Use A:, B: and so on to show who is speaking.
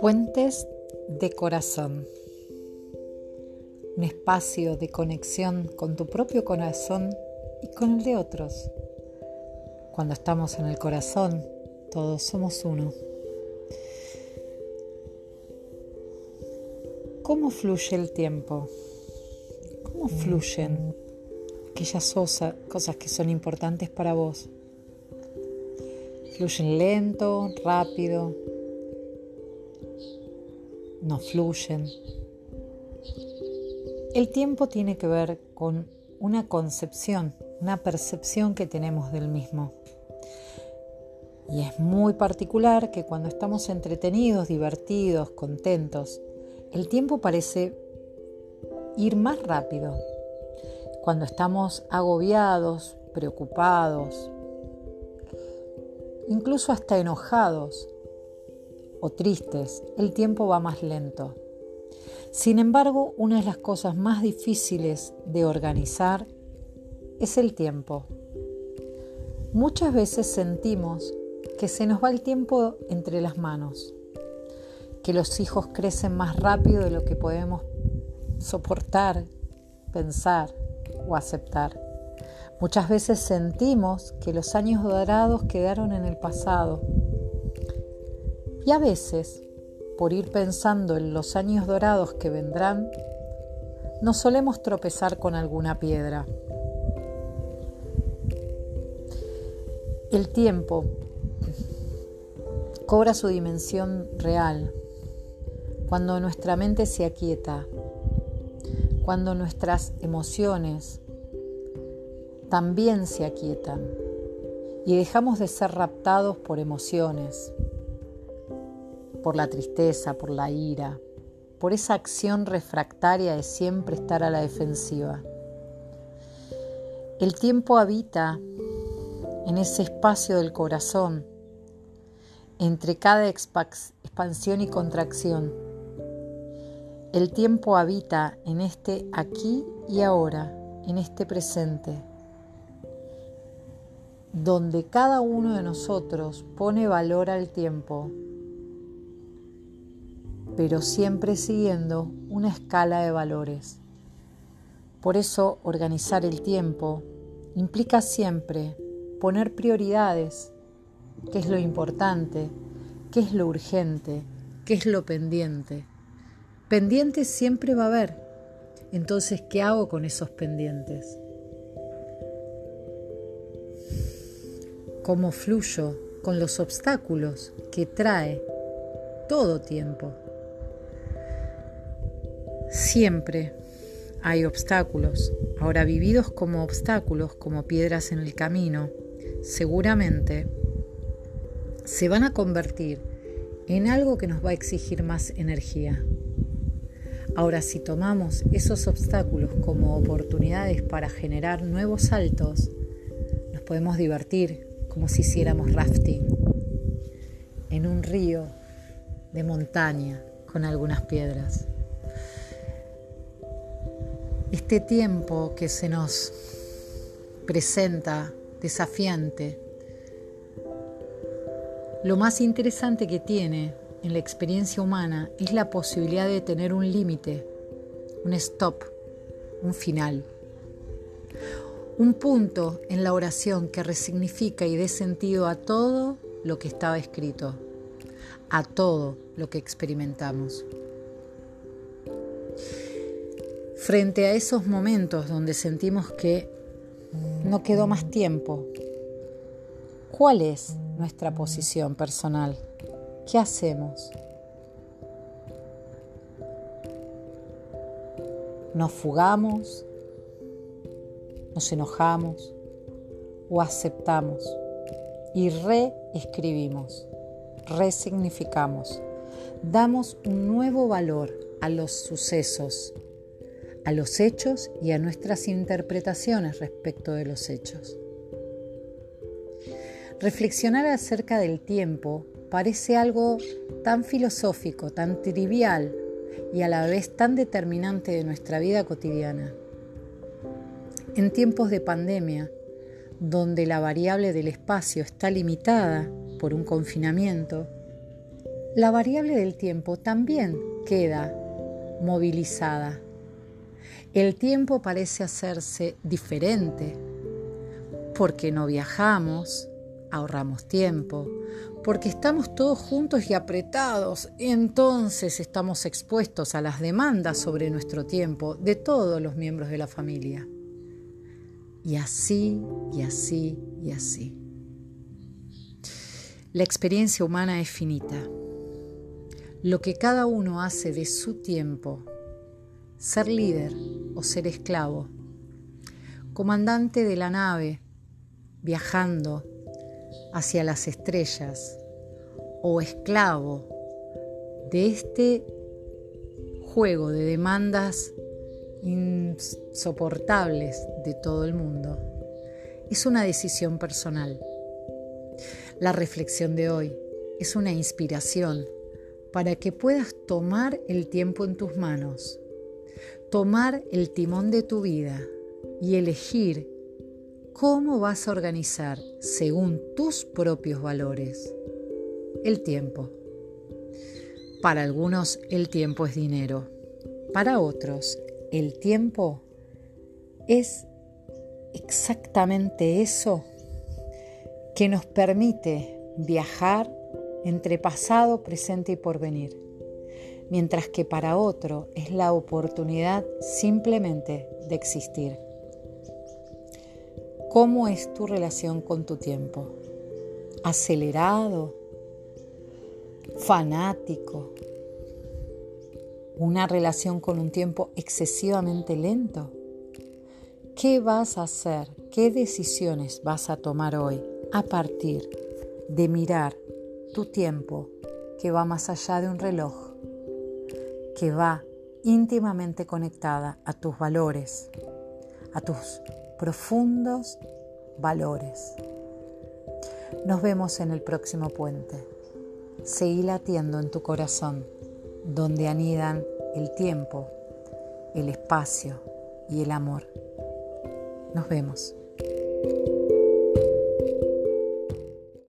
A: Puentes de corazón. Un espacio de conexión con tu propio corazón y con el de otros. Cuando estamos en el corazón, todos somos uno. ¿Cómo fluye el tiempo? ¿Cómo fluyen aquellas cosas que son importantes para vos? ¿Fluyen lento, rápido? ¿No fluyen? El tiempo tiene que ver con una concepción, una percepción que tenemos del mismo. Y es muy particular que cuando estamos entretenidos, divertidos, contentos, el tiempo parece ir más rápido. Cuando estamos agobiados, preocupados, incluso hasta enojados o tristes, el tiempo va más lento. Sin embargo, una de las cosas más difíciles de organizar es el tiempo. Muchas veces sentimos que se nos va el tiempo entre las manos, que los hijos crecen más rápido de lo que podemos soportar, pensar o aceptar. Muchas veces sentimos que los años dorados quedaron en el pasado. Y a veces, por ir pensando en los años dorados que vendrán, nos solemos tropezar con alguna piedra. El tiempo cobra su dimensión real cuando nuestra mente se aquieta, cuando nuestras emociones también se aquietan y dejamos de ser raptados por emociones, por la tristeza, por la ira, por esa acción refractaria de siempre estar a la defensiva. El tiempo habita en ese espacio del corazón entre cada expansión y contracción. El tiempo habita en este aquí y ahora, en este presente, donde cada uno de nosotros pone valor al tiempo, pero siempre siguiendo una escala de valores. Por eso organizar el tiempo implica siempre poner prioridades qué es lo importante, qué es lo urgente, qué es lo pendiente. Pendientes siempre va a haber. Entonces, ¿qué hago con esos pendientes? ¿Cómo fluyo con los obstáculos que trae todo tiempo? Siempre hay obstáculos, ahora vividos como obstáculos, como piedras en el camino, seguramente se van a convertir en algo que nos va a exigir más energía. Ahora, si tomamos esos obstáculos como oportunidades para generar nuevos saltos, nos podemos divertir como si hiciéramos rafting en un río de montaña con algunas piedras. Este tiempo que se nos presenta desafiante lo más interesante que tiene en la experiencia humana es la posibilidad de tener un límite, un stop, un final. Un punto en la oración que resignifica y dé sentido a todo lo que estaba escrito, a todo lo que experimentamos. Frente a esos momentos donde sentimos que no quedó más tiempo, ¿cuál es nuestra posición personal. ¿Qué hacemos? ¿Nos fugamos? ¿Nos enojamos? ¿O aceptamos? Y reescribimos, resignificamos, damos un nuevo valor a los sucesos, a los hechos y a nuestras interpretaciones respecto de los hechos. Reflexionar acerca del tiempo parece algo tan filosófico, tan trivial y a la vez tan determinante de nuestra vida cotidiana. En tiempos de pandemia, donde la variable del espacio está limitada por un confinamiento, la variable del tiempo también queda movilizada. El tiempo parece hacerse diferente porque no viajamos, ahorramos tiempo, porque estamos todos juntos y apretados, entonces estamos expuestos a las demandas sobre nuestro tiempo de todos los miembros de la familia. Y así, y así, y así. La experiencia humana es finita. Lo que cada uno hace de su tiempo, ser líder o ser esclavo, comandante de la nave, viajando hacia las estrellas o esclavo de este juego de demandas insoportables de todo el mundo, es una decisión personal. La reflexión de hoy es una inspiración para que puedas tomar el tiempo en tus manos, tomar el timón de tu vida y elegir cómo vas a organizar, según tus propios valores, el tiempo. Para algunos el tiempo es dinero, para otros el tiempo es exactamente eso que nos permite viajar entre pasado, presente y porvenir, mientras que para otro es la oportunidad simplemente de existir. ¿Cómo es tu relación con tu tiempo? ¿Acelerado? ¿Fanático? ¿Una relación con un tiempo excesivamente lento? ¿Qué vas a hacer? ¿Qué decisiones vas a tomar hoy a partir de mirar tu tiempo que va más allá de un reloj, que va íntimamente conectada a tus valores, a tus profundos valores. Nos vemos en el próximo puente. Seguí latiendo en tu corazón, donde anidan el tiempo, el espacio y el amor. Nos vemos.